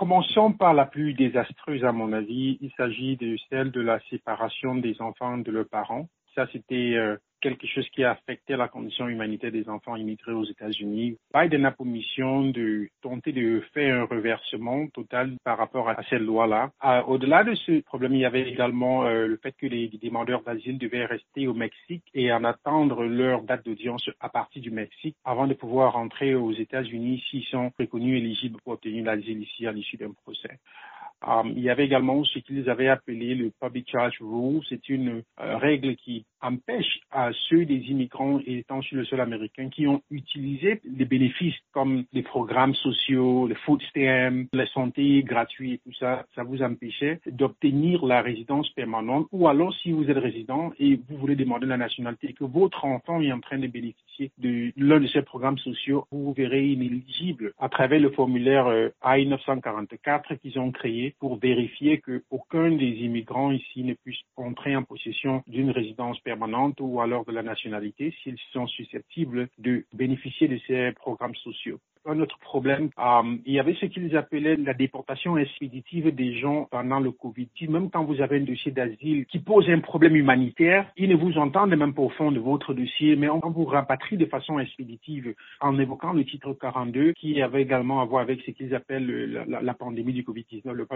Commençons par la plus désastreuse à mon avis. Il s'agit de celle de la séparation des enfants de leurs parents. Ça, c'était euh, quelque chose qui a affecté la condition humanitaire des enfants immigrés aux États-Unis. Biden a pour mission de tenter de faire un reversement total par rapport à cette loi-là. Au-delà de ce problème, il y avait également euh, le fait que les demandeurs d'asile devaient rester au Mexique et en attendre leur date d'audience à partir du Mexique avant de pouvoir rentrer aux États-Unis s'ils sont reconnus éligibles pour obtenir l'asile ici à l'issue d'un procès. Um, il y avait également ce qu'ils avaient appelé le Public Charge Rule. C'est une euh, règle qui empêche à ceux des immigrants étant sur le sol américain qui ont utilisé des bénéfices comme les programmes sociaux, les food stamps, la santé gratuite tout ça, ça vous empêchait d'obtenir la résidence permanente ou alors si vous êtes résident et vous voulez demander la nationalité et que votre enfant est en train de bénéficier de l'un de ces programmes sociaux, vous vous verrez inéligible à travers le formulaire euh, I-944 qu'ils ont créé pour vérifier qu'aucun des immigrants ici ne puisse entrer en possession d'une résidence permanente ou alors de la nationalité s'ils sont susceptibles de bénéficier de ces programmes sociaux un autre problème. Euh, il y avait ce qu'ils appelaient la déportation expéditive des gens pendant le Covid. Même quand vous avez un dossier d'asile qui pose un problème humanitaire, ils ne vous entendent même pas au fond de votre dossier, mais on vous rapatrie de façon expéditive en évoquant le titre 42 qui avait également à voir avec ce qu'ils appellent la, pandémie du Covid-19, le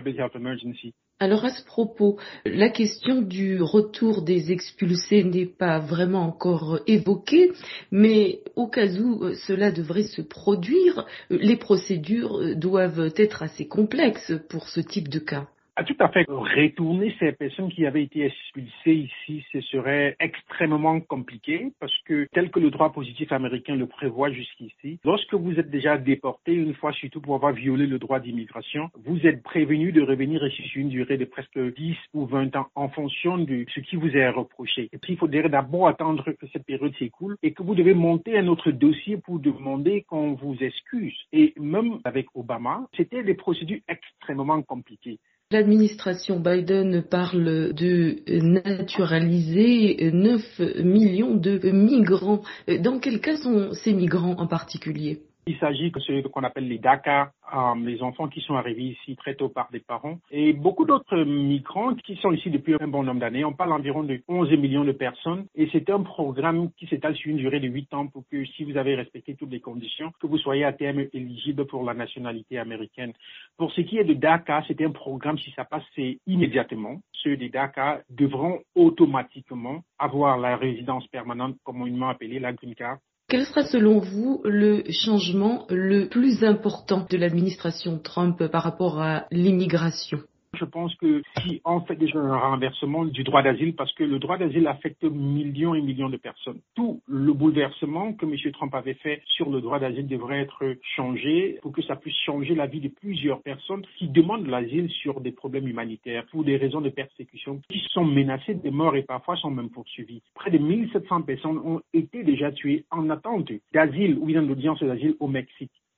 Alors à ce propos, la question du retour des expulsés n'est pas vraiment encore évoquée, mais au cas où euh, cela devrait se produire, les procédures doivent être assez complexes pour ce type de cas. Ah, tout à fait. Retourner ces personnes qui avaient été expulsées ici, ce serait extrêmement compliqué parce que tel que le droit positif américain le prévoit jusqu'ici, lorsque vous êtes déjà déporté une fois surtout pour avoir violé le droit d'immigration, vous êtes prévenu de revenir ici sur une durée de presque 10 ou 20 ans en fonction de ce qui vous est reproché. Et puis il faudrait d'abord attendre que cette période s'écoule et que vous devez monter un autre dossier pour demander qu'on vous excuse. Et même avec Obama, c'était des procédures extrêmement compliquées. L'administration Biden parle de naturaliser 9 millions de migrants. Dans quel cas sont ces migrants en particulier? Il s'agit de ce qu'on appelle les DACA, euh, les enfants qui sont arrivés ici très tôt par des parents, et beaucoup d'autres migrants qui sont ici depuis un bon nombre d'années. On parle environ de 11 millions de personnes, et c'est un programme qui s'étale sur une durée de 8 ans pour que si vous avez respecté toutes les conditions, que vous soyez à terme éligible pour la nationalité américaine. Pour ce qui est de DACA, c'est un programme, si ça passe, c'est immédiatement. Ceux des DACA devront automatiquement avoir la résidence permanente communément appelée la green card quel sera selon vous le changement le plus important de l'administration Trump par rapport à l'immigration? Je pense que si on fait déjà un renversement du droit d'asile, parce que le droit d'asile affecte millions et millions de personnes, tout bouleversement que M. Trump avait fait sur le droit d'asile devrait être changé pour que ça puisse changer la vie de plusieurs personnes qui demandent l'asile sur des problèmes humanitaires, pour des raisons de persécution, qui sont menacées de mort et parfois sont même poursuivies. Près de 1700 personnes ont été déjà tuées en attente d'asile ou bien d'audience d'asile au Mexique.